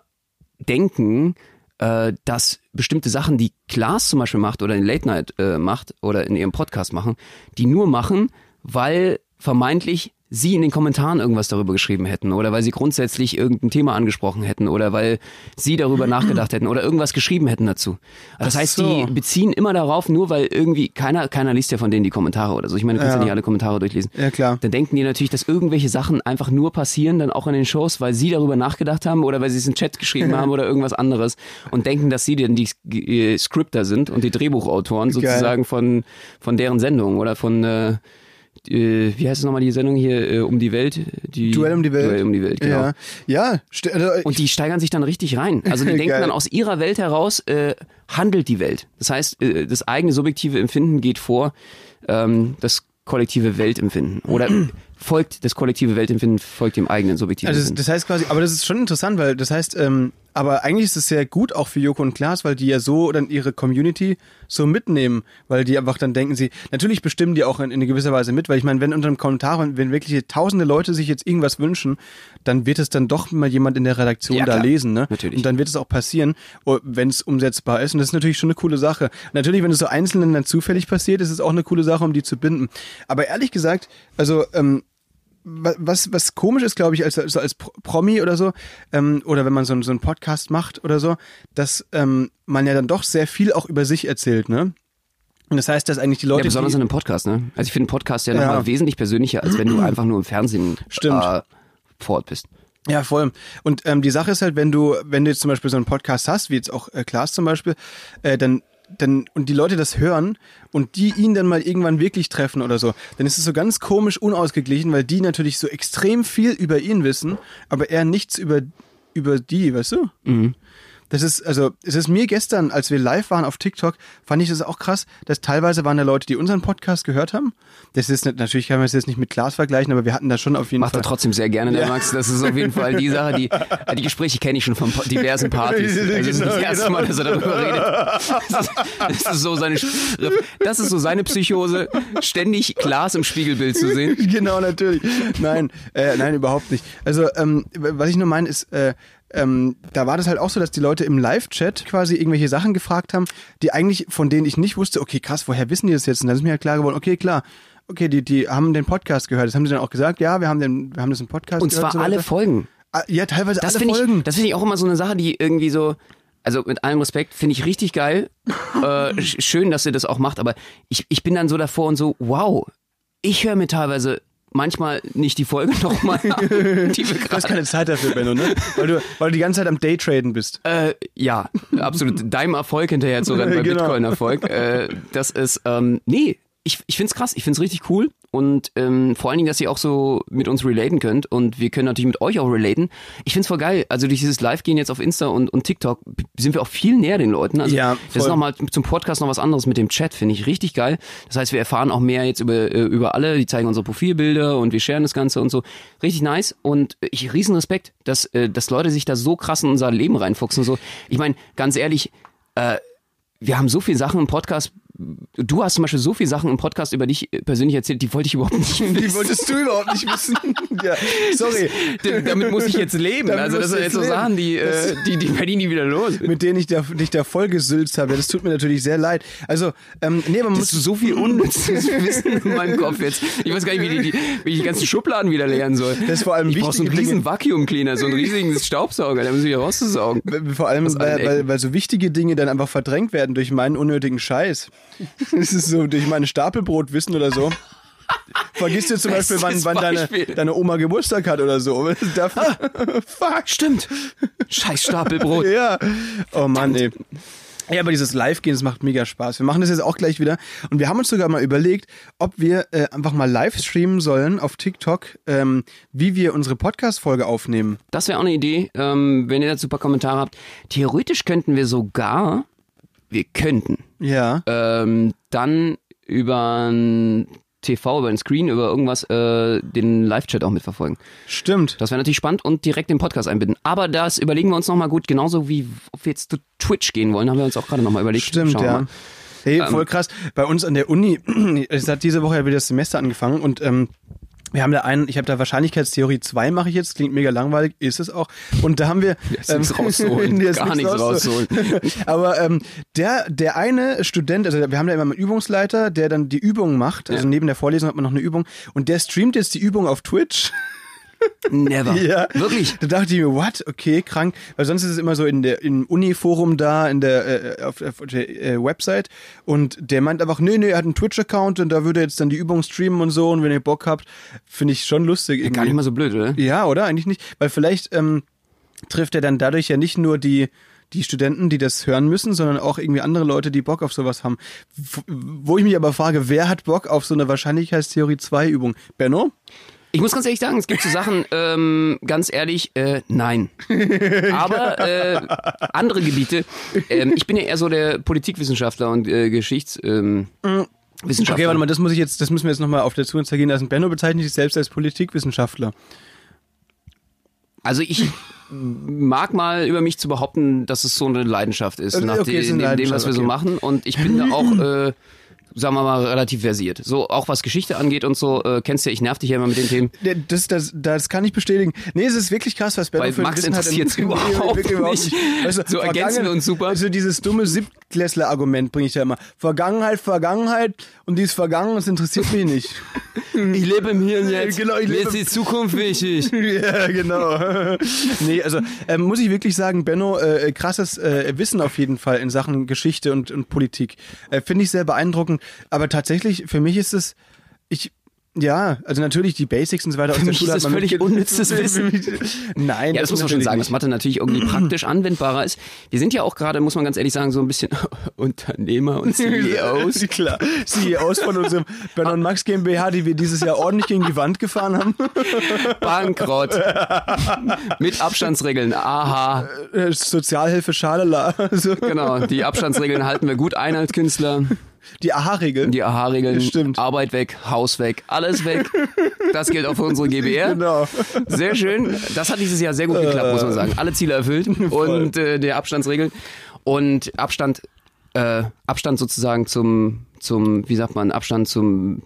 denken, äh, dass bestimmte Sachen, die Klaas zum Beispiel macht oder in Late Night äh, macht oder in ihrem Podcast machen, die nur machen, weil vermeintlich sie in den Kommentaren irgendwas darüber geschrieben hätten oder weil sie grundsätzlich irgendein Thema angesprochen hätten oder weil sie darüber nachgedacht hätten oder irgendwas geschrieben hätten dazu. Also das Ach heißt, so. die beziehen immer darauf, nur weil irgendwie keiner keiner liest ja von denen die Kommentare oder so. Ich meine, du kannst ja, Ja. nicht alle Kommentare durchlesen. Ja, klar. Dann denken die natürlich, dass irgendwelche Sachen einfach nur passieren, dann auch in den Shows, weil sie darüber nachgedacht haben oder weil sie es im Chat geschrieben haben oder irgendwas anderes und denken, dass sie denn die äh, Scripter sind und die Drehbuchautoren sozusagen von von deren Sendung oder von äh, äh, wie heißt es nochmal die Sendung hier äh, um die Welt? Die, Duell um die Welt. Duell um die Welt, genau. Ja, ja also, Und die steigern sich dann richtig rein. Also die *laughs* denken dann aus ihrer Welt heraus, äh, handelt die Welt. Das heißt, äh, das eigene subjektive Empfinden geht vor ähm, das kollektive Weltempfinden. Oder *clears throat* folgt das kollektive Weltempfinden, folgt dem eigenen subjektiven Also das, das heißt quasi, aber das ist schon interessant, weil das heißt, ähm, Aber eigentlich ist es sehr gut auch für Joko und Klaas, weil die ja so dann ihre Community so mitnehmen, weil die einfach dann denken sie, natürlich bestimmen die auch in, in gewisser Weise mit, weil ich meine, wenn unter einem Kommentar, wenn wirklich tausende Leute sich jetzt irgendwas wünschen, dann wird es dann doch mal jemand in der Redaktion Ja, da klar. lesen, ne? Natürlich. Und dann wird es auch passieren, wenn es umsetzbar ist. Und das ist natürlich schon eine coole Sache. Natürlich, wenn es so Einzelnen dann zufällig passiert, ist es auch eine coole Sache, um die zu binden. Aber ehrlich gesagt, also ähm, was, was komisch ist, glaube ich, als, so als Pro- Promi oder so, ähm, oder wenn man so, einen- so einen Podcast macht oder so, dass ähm, man ja dann doch sehr viel auch über sich erzählt, ne? Und das heißt, dass eigentlich die Ja, Leute. besonders die, in einem Podcast, ne? Also ich finde einen Podcast ja, Ja. nochmal wesentlich persönlicher, als wenn du *clears throat* einfach nur im Fernsehen Stimmt. Äh, vor Ort bist. Ja, voll. Und ähm, die Sache ist halt, wenn du, wenn du jetzt zum Beispiel so einen Podcast hast, wie jetzt auch äh, Klaas zum Beispiel, äh, dann dann und die Leute das hören und die ihn dann mal irgendwann wirklich treffen oder so, dann ist es so ganz komisch unausgeglichen, weil die natürlich so extrem viel über ihn wissen, aber er nichts über über die, weißt du? Das ist, also, es ist mir gestern, als wir live waren auf TikTok, fand ich das auch krass, dass teilweise waren da Leute, die unseren Podcast gehört haben. Das ist nicht, natürlich kann man es jetzt nicht mit Klaas vergleichen, aber wir hatten da schon auf jeden Macht Fall. er trotzdem sehr gerne, der Ja. Max. Das ist auf jeden Fall die Sache, die, die Gespräche kenne ich schon von diversen Partys. *laughs* Also das ist nicht das erste genau. Mal, dass er darüber redet. Das *laughs* ist, das ist so seine, das ist so seine Psychose, ständig Glas im Spiegelbild zu sehen. *laughs* genau, natürlich. Nein, äh, nein, überhaupt nicht. Also, ähm, was ich nur meine, ist, äh, ähm, da war das halt auch so, dass die Leute im Live-Chat quasi irgendwelche Sachen gefragt haben, die eigentlich, von denen ich nicht wusste, okay, krass, woher wissen die das jetzt? Und dann ist mir ja klar geworden, okay, klar, okay, die, die haben den Podcast gehört. Das haben sie dann auch gesagt, ja, wir haben den, wir haben das im Podcast Und gehört. zwar so alle. Folgen. Ah, Ja, teilweise Das alle Folgen. ich, das finde ich auch immer so eine Sache, die irgendwie so, also mit allem Respekt, finde ich richtig geil. *laughs* äh, sch- schön, dass ihr das auch macht, aber ich, ich bin dann so davor und so, wow, ich höre mir teilweise manchmal nicht die Folge *laughs* nochmal die Du hast keine Zeit dafür, Benno, ne? Weil du, weil du die ganze Zeit am Daytraden bist. Äh, ja, absolut. Deinem Erfolg hinterher zu rennen bei Genau. Bitcoin-Erfolg. Äh, das ist, ähm, nee, ich, ich find's krass, ich find's richtig cool und ähm, vor allen Dingen, dass ihr auch so mit uns relaten könnt und wir können natürlich mit euch auch relaten. Ich find's voll geil. Also durch dieses Live-Gehen jetzt auf Insta und, und TikTok sind wir auch viel näher den Leuten. Also Ja, das ist voll. nochmal zum Podcast noch was anderes mit dem Chat, finde ich richtig geil. Das heißt, wir erfahren auch mehr jetzt über, äh, über alle, die zeigen unsere Profilbilder und wir sharen das Ganze und so. Richtig nice und ich riesen Respekt, dass, äh, dass Leute sich da so krass in unser Leben reinfuchsen. So, ich meine, ganz ehrlich, äh, wir haben so viele Sachen im Podcast. Du hast zum Beispiel so viele Sachen im Podcast über dich äh, persönlich erzählt, die wollte ich überhaupt nicht *laughs* wissen. Die wolltest du überhaupt nicht wissen. *laughs* ja, sorry. D- Damit muss ich jetzt leben. Damit also das sind jetzt so leben. Sachen, die, äh, die, die werden nie wieder los. Mit denen ich da, dich da voll gesülzt habe. Das tut mir natürlich sehr leid. Also, ähm, nee, man Das muss so viel unnützes *laughs* Wissen in meinem Kopf jetzt. Ich weiß gar nicht, wie, die, die, wie ich die ganzen Schubladen wieder leeren soll. Das ist vor allem ich brauche so einen riesen Dinge. Vacuum Cleaner, so einen riesigen Staubsauger, der muss wieder rauszusaugen. Vor allem, weil, weil, weil so wichtige Dinge dann einfach verdrängt werden durch meinen unnötigen Scheiß. *laughs* Das ist so durch meine Stapelbrotwissen oder so. Vergisst du zum Beispiel, wann, wann deine, Beispiel. deine Oma Geburtstag hat oder so. Darf, *laughs* fuck. Stimmt. Scheiß Stapelbrot. *laughs* Ja. Oh Mann, ey. Ja, aber dieses Live-Gehen, das macht mega Spaß. Wir machen das jetzt auch gleich wieder. Und wir haben uns sogar mal überlegt, ob wir äh, einfach mal live streamen sollen auf TikTok, ähm, wie wir unsere Podcast-Folge aufnehmen. Das wäre auch eine Idee, ähm, wenn ihr dazu ein paar Kommentare habt. Theoretisch könnten wir sogar, wir könnten, Ja. ähm, dann über ein TV, über ein Screen, über irgendwas äh, den Live-Chat auch mitverfolgen. Stimmt. Das wäre natürlich spannend und direkt den Podcast einbinden. Aber das überlegen wir uns nochmal gut, genauso wie ob wir jetzt zu Twitch gehen wollen, haben wir uns auch gerade nochmal überlegt. Stimmt, Schauen ja. mal. Hey, voll krass. Bei uns an der Uni, *clears throat* es hat diese Woche ja wieder das Semester angefangen und ähm, wir haben da einen, ich habe da Wahrscheinlichkeitstheorie 2 mache ich jetzt, klingt mega langweilig, ist es auch. Und da haben wir ist nichts rauszuholen, *laughs* Nee, ist gar nichts rauszuholen. Aber ähm, der, der eine Student, also wir haben da immer einen Übungsleiter, der dann die Übung macht, also Ja. neben der Vorlesung hat man noch eine Übung und der streamt jetzt die Übung auf Twitch. Never. *laughs* Ja. Wirklich. Da dachte ich mir, what? Okay, krank. Weil sonst ist es immer so in der im Uni-Forum da, in der äh, auf, auf der äh, Website. Und der meint einfach, nee, nee, er hat einen Twitch-Account und da würde er jetzt dann die Übung streamen und so. Und wenn ihr Bock habt, finde ich schon lustig. Irgendwie. Gar nicht mal so blöd, oder? Ja, oder? Eigentlich nicht. Weil vielleicht ähm, trifft er dann dadurch ja nicht nur die die Studenten, die das hören müssen, sondern auch irgendwie andere Leute, die Bock auf sowas haben. Wo ich mich aber frage, wer hat Bock auf so eine Wahrscheinlichkeitstheorie 2 Übung? Benno? Ich muss ganz ehrlich sagen, es gibt so Sachen, *laughs* ähm, ganz ehrlich, äh, nein. *laughs* Aber äh, andere Gebiete, ähm, ich bin ja eher so der Politikwissenschaftler und äh, Geschichts... Ähm, Wissenschaftler. Okay, warte mal, das muss ich jetzt, das müssen wir jetzt nochmal auf der Zunge zergehen lassen. Benno bezeichnet sich selbst als Politikwissenschaftler. Also ich mag mal über mich zu behaupten, dass es so eine Leidenschaft ist, Okay, nach okay, ist dem, eine dem, was wir so Leidenschaft, machen. Und ich bin da auch, *laughs* äh, sagen wir mal, relativ versiert. So, auch was Geschichte angeht und so, äh, kennst du ja, ich nerv dich ja immer mit den Themen. Das, das, das kann ich bestätigen. Nee, es ist wirklich krass, was Benno Weil für Max Wissen hat. interessiert's *laughs* überhaupt Wirklich nicht. So ergänzen wir uns super. Also dieses dumme Siebtklässler-Argument bringe ich ja immer. Vergangenheit, Vergangenheit und dies Vergangen, das interessiert mich nicht. *laughs* Ich lebe im Hier und Jetzt. Genau, ich Mir lebe- ist die Zukunft wichtig. *laughs* ja, genau. nee, also ähm, muss ich wirklich sagen, Benno, äh, krasses äh, Wissen auf jeden Fall in Sachen Geschichte und, und Politik. Äh, Finde ich sehr beeindruckend. Aber tatsächlich, für mich ist es, ich, ja, also natürlich die Basics und so weiter aus der Schule ist das man völlig unnützes *laughs* Wissen. Nein, Ja, das muss man schon sagen, nicht. dass Mathe natürlich irgendwie *clears throat* praktisch anwendbarer ist. Wir sind ja auch gerade, muss man ganz ehrlich sagen, so ein bisschen *laughs* Unternehmer und CEOs. *laughs* Klar, CEOs von unserem Ben und Max GmbH, die wir dieses Jahr ordentlich gegen die Wand gefahren haben. Bankrott. Mit Abstandsregeln. Aha. Äh, Sozialhilfe, Schalala. So. Genau, die Abstandsregeln halten wir gut ein als Künstler. Die AHA-Regel. Die AHA-Regeln, Stimmt. Arbeit weg, Haus weg, alles weg. Das gilt auch für unsere GBR. *laughs* Genau. Sehr schön. Das hat dieses Jahr sehr gut geklappt, muss man sagen. Alle Ziele erfüllt *laughs* und äh, der Abstandsregeln und Abstand, äh, Abstand sozusagen zum, zum, wie sagt man, Abstand zum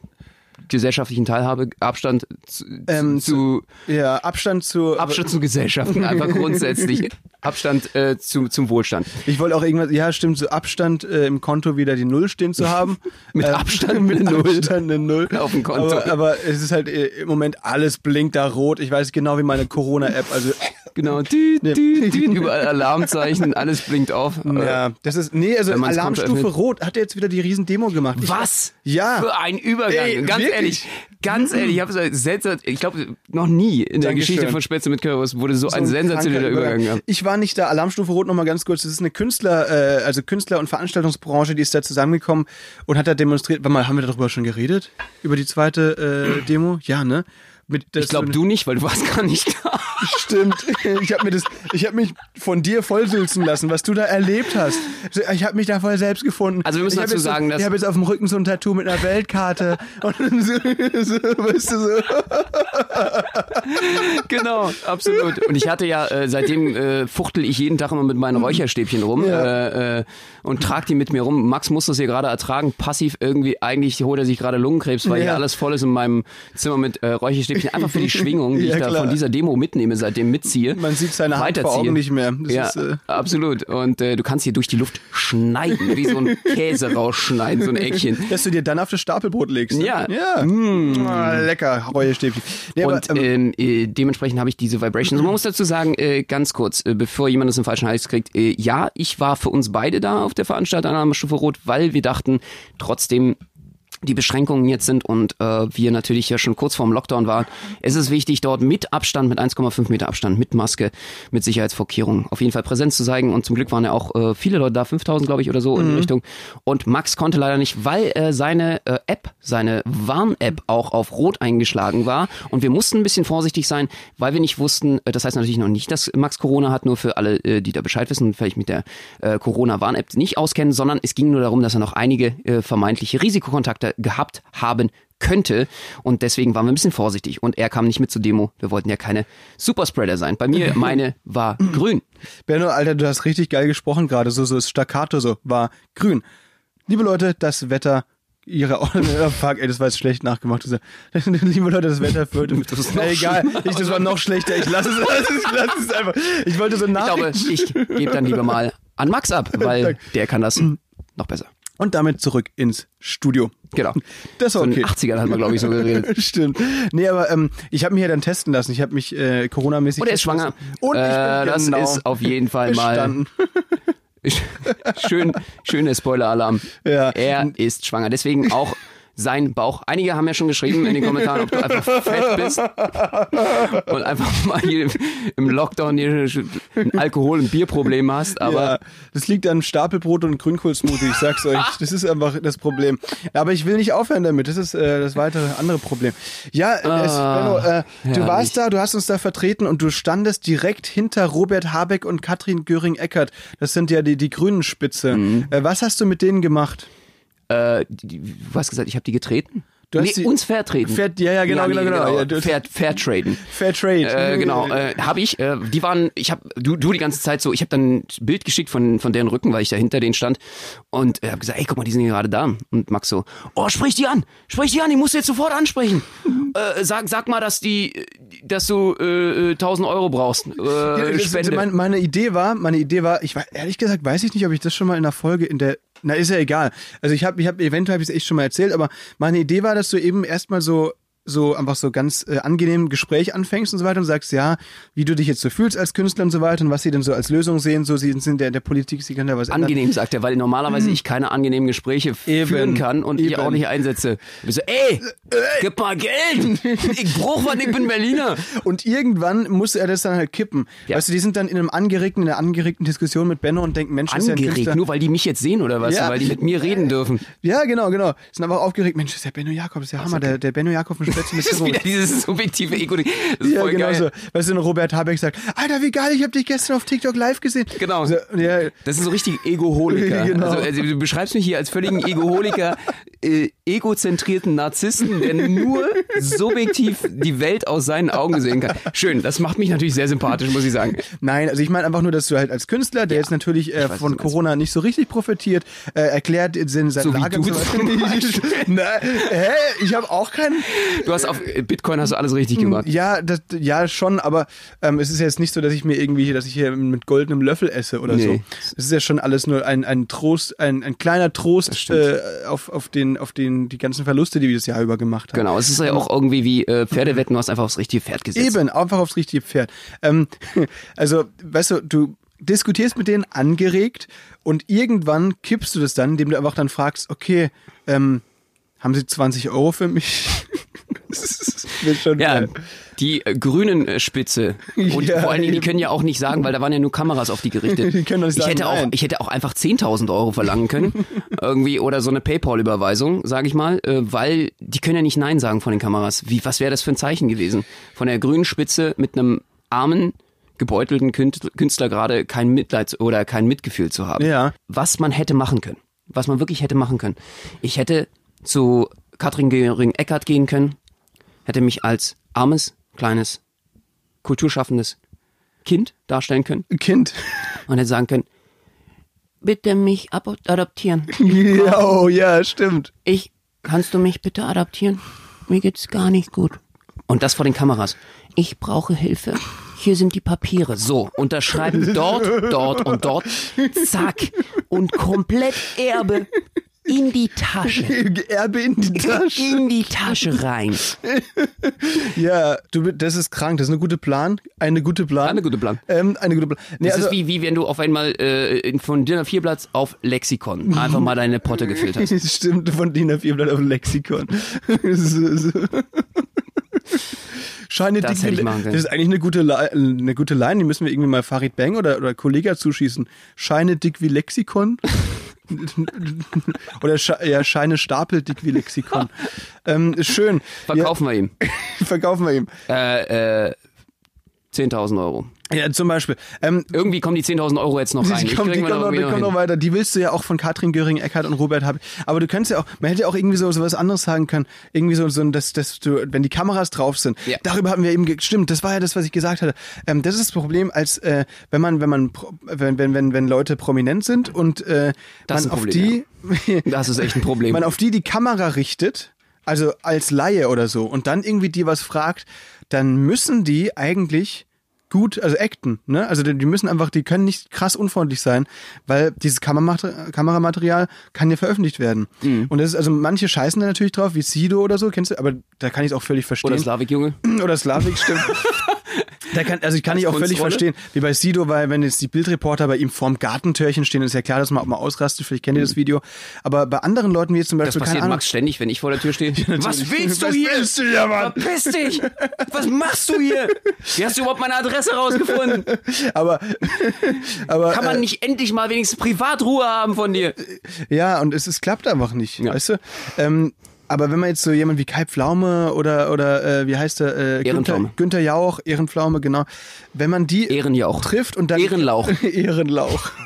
gesellschaftlichen Teilhabe, Abstand zu, Ähm, zu Ja, Abstand zu. Abstand zu Gesellschaften, einfach grundsätzlich *laughs* Abstand äh, zu, zum Wohlstand. Ich wollte auch irgendwas, ja, stimmt, so Abstand äh, im Konto wieder die Null stehen zu haben. *laughs* Mit Ähm, Abstand *laughs* mit eine Null. Abstand eine Null. Auf dem Konto. Aber, aber es ist halt äh, im Moment alles blinkt da rot. Ich weiß genau wie meine Corona-App. Also, Genau, düt, düt, düt, überall Alarmzeichen, alles blinkt auf. Äh, ja, das ist, nee, also Alarmstufe rot hat er jetzt wieder die riesen Demo gemacht. Was? Ja. Für ein Übergang. Ey, ganz wirklich? ehrlich, ganz ehrlich, ich habe so seltsam, ich glaube, noch nie in der Dankeschön. Geschichte von Spätzle mit Currywurst wurde so, ein So sensationeller Übergang gehabt. Ich war nicht da. Alarmstufe Rot nochmal ganz kurz. Das ist eine Künstler, äh, also Künstler- und Veranstaltungsbranche, die ist da zusammengekommen und hat da demonstriert. Warte mal, haben wir darüber schon geredet? Über die zweite äh, Demo? Ja, ne? Mit, das Ich glaube, du nicht, weil du warst gar nicht da. Stimmt. *laughs* Ich habe mir das, ich habe mich von dir vollsülzen lassen, was du da erlebt hast. Ich habe mich da voll selbst gefunden. Also wir müssen dazu jetzt so, sagen, dass- ich habe jetzt auf dem Rücken so ein Tattoo mit einer Weltkarte *laughs* und so, so weißt du so. *laughs* genau, absolut. Und ich hatte ja, äh, seitdem äh, fuchtel ich jeden Tag immer mit meinen Räucherstäbchen rum Ja. äh, äh, und trage die mit mir rum. Max muss das hier gerade ertragen, passiv irgendwie, eigentlich holt er sich gerade Lungenkrebs, weil Ja. hier alles voll ist in meinem Zimmer mit äh, Räucherstäbchen. Einfach für die *laughs* Schwingung, die Ja, ich da klar. von dieser Demo mitnehme, seitdem mitziehe. Man sieht seine Hand vor. Augen nicht mehr. Das ja, ist, äh, absolut. Und äh, du kannst hier durch die Luft schneiden, wie so ein *laughs* Käse rausschneiden, so ein Eckchen. dass du dir dann auf das Stapelbrot legst. ne? Ja. Ja. Ah, lecker, Räucherstäbchen. Nee, aber, Und ähm, ähm, äh, dementsprechend habe ich diese Vibrations. Man muss dazu sagen, äh, ganz kurz, äh, bevor jemand es im falschen Hals kriegt, äh, ja, ich war für uns beide da auf der Veranstaltung an der Stufe Rot, weil wir dachten, trotzdem die Beschränkungen jetzt sind und äh, wir natürlich ja schon kurz vorm Lockdown waren, es ist wichtig, dort mit Abstand, mit 1,5 Meter Abstand, mit Maske, mit Sicherheitsvorkehrungen auf jeden Fall Präsenz zu zeigen. Und zum Glück waren ja auch äh, viele Leute da, 5000 glaube ich oder so in die Richtung. Und Max konnte leider nicht, weil äh, seine äh, App, seine Warn-App auch auf Rot eingeschlagen war. Und wir mussten ein bisschen vorsichtig sein, weil wir nicht wussten, äh, das heißt natürlich noch nicht, dass Max Corona hat, nur für alle, äh, die da Bescheid wissen und vielleicht mit der äh, Corona-Warn-App nicht auskennen, sondern es ging nur darum, dass er noch einige äh, vermeintliche Risikokontakte gehabt haben könnte und deswegen waren wir ein bisschen vorsichtig und er kam nicht mit zur Demo. Wir wollten ja keine Superspreader sein. Bei mir, *laughs* meine war grün. Benno, Alter, du hast richtig geil gesprochen gerade. So, so das Staccato so war grün. Liebe Leute, das Wetter. Ihre *laughs* oh, fuck, ey, das war jetzt schlecht nachgemacht. *laughs* Liebe Leute, das Wetter führt. Das ist Ey, egal, ich, das war noch schlechter. Ich lasse es, ich lasse es einfach. Ich wollte so Ich glaube, ich gebe dann lieber mal an Max ab, weil der kann das noch besser. Und damit zurück ins Studio. Genau. *laughs* Das war So in okay. den 80ern hat man, glaube ich, so geredet. *laughs* Stimmt. Nee, aber ähm, ich habe mich ja dann testen lassen. Ich habe mich äh, Corona-mäßig. Und er ist schwanger. Und ich äh, bin das genau ist auf jeden Fall mal bestanden. *laughs* schön, schöner Spoiler-Alarm. Ja. Er ist schwanger. Deswegen auch sein Bauch. Einige haben ja schon geschrieben in den Kommentaren, ob du einfach fett bist *laughs* und einfach mal hier im Lockdown hier ein Alkohol- und Bierproblem hast. Aber ja, das liegt an Stapelbrot und Grünkohlsmoothie, ich sag's euch. Das ist einfach das Problem. Aber ich will nicht aufhören damit. Das ist äh, das weitere andere Problem. Ja, es, Benno, äh, du herrlich. warst da, du hast uns da vertreten und du standest direkt hinter Robert Habeck und Katrin Göring-Eckert. Das sind ja die, die grünen Spitze. Mhm. Äh, was hast du mit denen gemacht? Äh, die, du hast gesagt, ich habe die getreten. Du hast nee, uns Fairtraden. Fair, ja, ja, genau, nee, genau, genau. Ja, du, Fair, Fairtraden. Fair Trade. Äh, genau, äh, habe ich. Äh, die waren, ich habe, du, du die ganze Zeit so, ich habe dann ein Bild geschickt von von deren Rücken, weil ich da hinter denen stand und äh, habe gesagt, ey, guck mal, die sind hier gerade da. Und Max so, oh, sprich die an, sprich die an, die musst du jetzt sofort ansprechen. *laughs* äh, sag, sag mal, dass die, dass du äh, äh, 1000 Euro brauchst. Äh, Ja, das- Spende. Meine, meine Idee war, meine Idee war, ich war ehrlich gesagt, weiß ich nicht, ob ich das schon mal in einer Folge in der na ist ja egal. Also ich habe ich habe eventuell habe ich es echt schon mal erzählt, aber meine Idee war, dass du eben erstmal so so einfach so ganz äh, angenehm Gespräch anfängst und so weiter und sagst, ja, wie du dich jetzt so fühlst als Künstler und so weiter und was sie denn so als Lösung sehen, so sie sind der der Politik, sie können da was ändern. Angenehm, sagt er, weil normalerweise ich keine angenehmen Gespräche Eben, führen kann und ich eben. auch nicht einsetze. Ich so, ey, gib mal Geld! Ich brauch was, ich bin Berliner. Und irgendwann muss er das dann halt kippen. Ja. Weißt du, die sind dann in einem angeregten, in einer angeregten Diskussion mit Benno und denken, Mensch, das ist ja ein Angeregt, Künstler. nur weil die mich jetzt sehen oder was? Ja. Weil die mit mir reden dürfen. Ja, genau, genau. Sind aber aufgeregt, Mensch, ist der Benno Jakob, ist ja Hammer, der, der Benno Jakob mit Spätzle *laughs* mit Das ist wieder dieses subjektive Ego. Das ist Ja, voll genau geil. so. Weißt du, Robert Habeck sagt, Alter, wie geil, ich habe dich gestern auf TikTok live gesehen. Genau. So, ja, Das sind so richtig Egoholiker. *laughs* Genau. Also, also du beschreibst mich hier als völligen Egoholiker, *laughs* äh, egozentrierten Narzissten, der nur subjektiv die Welt aus seinen Augen sehen kann. Schön, das macht mich natürlich sehr sympathisch, muss ich sagen. Nein, also ich meine einfach nur, dass du halt als Künstler, der jetzt natürlich äh, weiß, von du. Corona nicht so richtig profitiert, äh, erklärt in seine So wie Lage du und so weiter. Na, hä? Ich habe auch keinen. Du hast auf äh, Bitcoin hast du alles richtig gemacht. Ja, das, ja schon, aber ähm, es ist jetzt nicht so, dass ich mir irgendwie, dass ich hier mit goldenem Löffel esse oder Nee. so. Es ist ja schon alles nur ein, ein Trost, ein, ein kleiner Trost äh, auf, auf den, auf den die ganzen Verluste, die wir das Jahr über gemacht haben. Genau, es ist ja auch irgendwie wie äh, Pferdewetten, du hast einfach aufs richtige Pferd gesetzt. Eben, einfach aufs richtige Pferd. Ähm, *laughs* also, weißt du, du diskutierst mit denen angeregt und irgendwann kippst du das dann, indem du einfach dann fragst, okay, ähm, haben sie 20 Euro für mich? *laughs* das Ja, geil. die äh, grünen äh, Spitze. Und Ja, vor allen Dingen, die können ja auch nicht sagen, weil da waren ja nur Kameras auf die gerichtet. *laughs* Die können nicht ich, sagen, hätte auch, ich hätte auch einfach 10.000 Euro verlangen können. *laughs* irgendwie oder so eine Paypal-Überweisung, sage ich mal. Äh, weil die können ja nicht Nein sagen von den Kameras. Wie, was wäre das für ein Zeichen gewesen? Von der grünen Spitze mit einem armen, gebeutelten Kün- Künstler gerade kein Mitleid oder kein Mitgefühl zu haben. Ja. Was man hätte machen können. Was man wirklich hätte machen können. Ich hätte zu Katrin Göring-Eckert gehen können, hätte mich als armes, kleines, kulturschaffendes Kind darstellen können Kind. und hätte sagen können, bitte mich adoptieren. *laughs* ja, oh, ja, stimmt. Ich, kannst du mich bitte adoptieren? Mir geht's gar nicht gut. Und das vor den Kameras. Ich brauche Hilfe. Hier sind die Papiere. So, unterschreiben dort, dort und dort. Zack. Und komplett Erbe in die Tasche. *laughs* Erbe in die Tasche. In die Tasche rein. *laughs* Ja, du, das ist krank. Das ist eine gute Plan. Eine gute Plan. Eine gute Plan. Ähm, eine gute Plan. Nee, Das also, ist wie, wie wenn du auf einmal äh, von DIN A4-Blatt auf Lexikon einfach mal deine Potte *laughs* gefüllt hast. Stimmt, von DIN A4 Blatt auf Lexikon. so, so. Scheine Das dick hätte wie- ich machen können. Das ist eigentlich eine gute, eine gute Line, die müssen wir irgendwie mal Farid Bang oder, oder Kollega zuschießen. Scheine dick wie Lexikon. *laughs* oder Sche ja, Scheine Stapel dick wie Lexikon. *laughs* ähm, schön. Verkaufen wir ihm. Ja, *laughs* verkaufen wir ihm. Äh, äh, 10.000 Euro. Ja, zum Beispiel. Ähm, Irgendwie kommen die 10.000 Euro jetzt noch rein. Die Ich kommen, krieg die kommen, noch, die noch kommen noch hin. weiter. Die willst du ja auch von Katrin Göring, Eckhardt und Robert Habeck. Aber du könntest ja auch, man hätte ja auch irgendwie so, so was anderes sagen können. Irgendwie so, so dass, dass du, wenn die Kameras drauf sind. Ja. Darüber haben wir eben gestimmt. Das war ja das, was ich gesagt hatte. Ähm, das ist das Problem, als äh, wenn man, wenn man, wenn, wenn, wenn, wenn Leute prominent sind und äh, Das man ein auf Problem, die, Das ist echt ein Problem. *laughs* man auf die die Kamera richtet, also als Laie oder so, und dann irgendwie die was fragt, dann müssen die eigentlich gut, also acten, ne? Also die müssen einfach, die können nicht krass unfreundlich sein, weil dieses Kameramater Kameramaterial kann ja veröffentlicht werden. Mhm. Und das ist, also manche scheißen da natürlich drauf, wie Sido oder so, kennst du, aber da kann ich es auch völlig verstehen. Oder Slavik-Junge. Oder Slavik, stimmt. *laughs* Da kann, also ich kann ich auch völlig verstehen, wie bei Sido, weil wenn jetzt die Bildreporter bei ihm vorm Gartentürchen stehen, ist ja klar, dass man auch mal ausrastet, vielleicht kennt ihr das Video. Aber bei anderen Leuten, wie jetzt zum Das Beispiel, keine passiert Max ständig, wenn ich vor der Tür stehe. *laughs* Was willst du Was hier? willst du hier, Mann? Verpiss dich! Was machst du hier? Wie hast du überhaupt meine Adresse rausgefunden? *laughs* aber, aber Kann man äh, nicht endlich mal wenigstens Privatruhe haben von dir? ja, und es, es klappt einfach nicht, Ja. weißt du? Ähm, aber wenn man jetzt so jemand wie Kai Pflaume oder oder äh, wie heißt der äh, Günther. Günther Jauch, Ehrenpflaume, genau, wenn man die Ehrenjauch. trifft und dann Ehrenlauch. *laughs* Ehrenlauch. *laughs*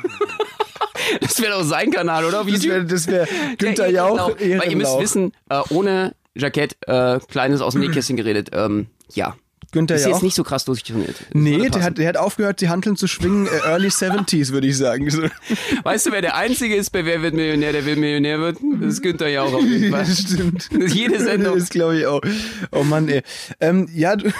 Das wäre doch sein Kanal, oder? Auf Das wäre das wär *laughs* Günther Jauch, Ehrenlauch. Weil ihr müsst wissen, äh, ohne Jackett, äh, kleines aus dem Nähkästchen geredet. Ähm, ja. Günther Ist ja jetzt auch. nicht so krass durchtrainiert. Nee, der hat, der hat aufgehört, die Hanteln zu schwingen, äh, early 70s, würde ich sagen. So. *laughs* Weißt du, wer der Einzige ist, bei Wer wird Millionär, der will Millionär wird? Das ist Günther ja auch auf jeden *laughs* Fall. Das stimmt. Das ist jede Sendung. *laughs* Das glaube ich auch. Oh Mann, ey. Ähm, ja, du,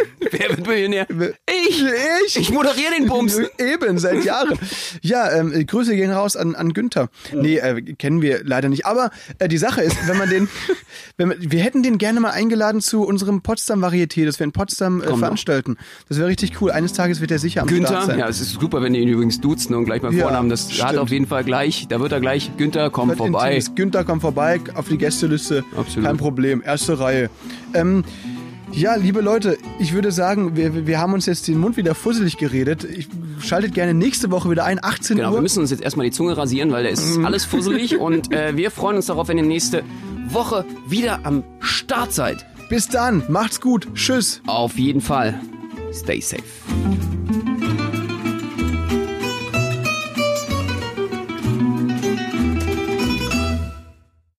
*laughs* Wer wird Millionär? Ich! ich, Ich moderiere den Bums. *laughs* Eben, seit Jahren. Ja, ähm, äh, Grüße gehen raus an, an Günther. Nee, äh, kennen wir leider nicht. Aber äh, die Sache ist, wenn man den, *laughs* wenn man, wir hätten den gerne mal eingeladen zu unserem Potsdam-Varieté, das wir in Potsdam äh, Komm veranstalten. Das wäre richtig cool. Eines Tages wird er sicher am Start Günther, sein. ja, es ist super, wenn ihr ihn übrigens duzen und gleich mal Ja, Vornamen. Das hat stimmt. auf jeden Fall gleich, da wird er gleich, Günther, komm vorbei. Günther kommt vorbei auf die Gästeliste. Absolut. Kein Problem. Erste Reihe. Ähm, ja, liebe Leute, ich würde sagen, wir, wir haben uns jetzt den Mund wieder fusselig geredet. Ich, schaltet gerne nächste Woche wieder ein, 18 Genau, Uhr. wir müssen uns jetzt erstmal die Zunge rasieren, weil da ist Mhm. alles fusselig *laughs* und äh, wir freuen uns darauf, wenn ihr nächste Woche wieder am Start seid. Bis dann, macht's gut, tschüss. Auf jeden Fall. Stay safe.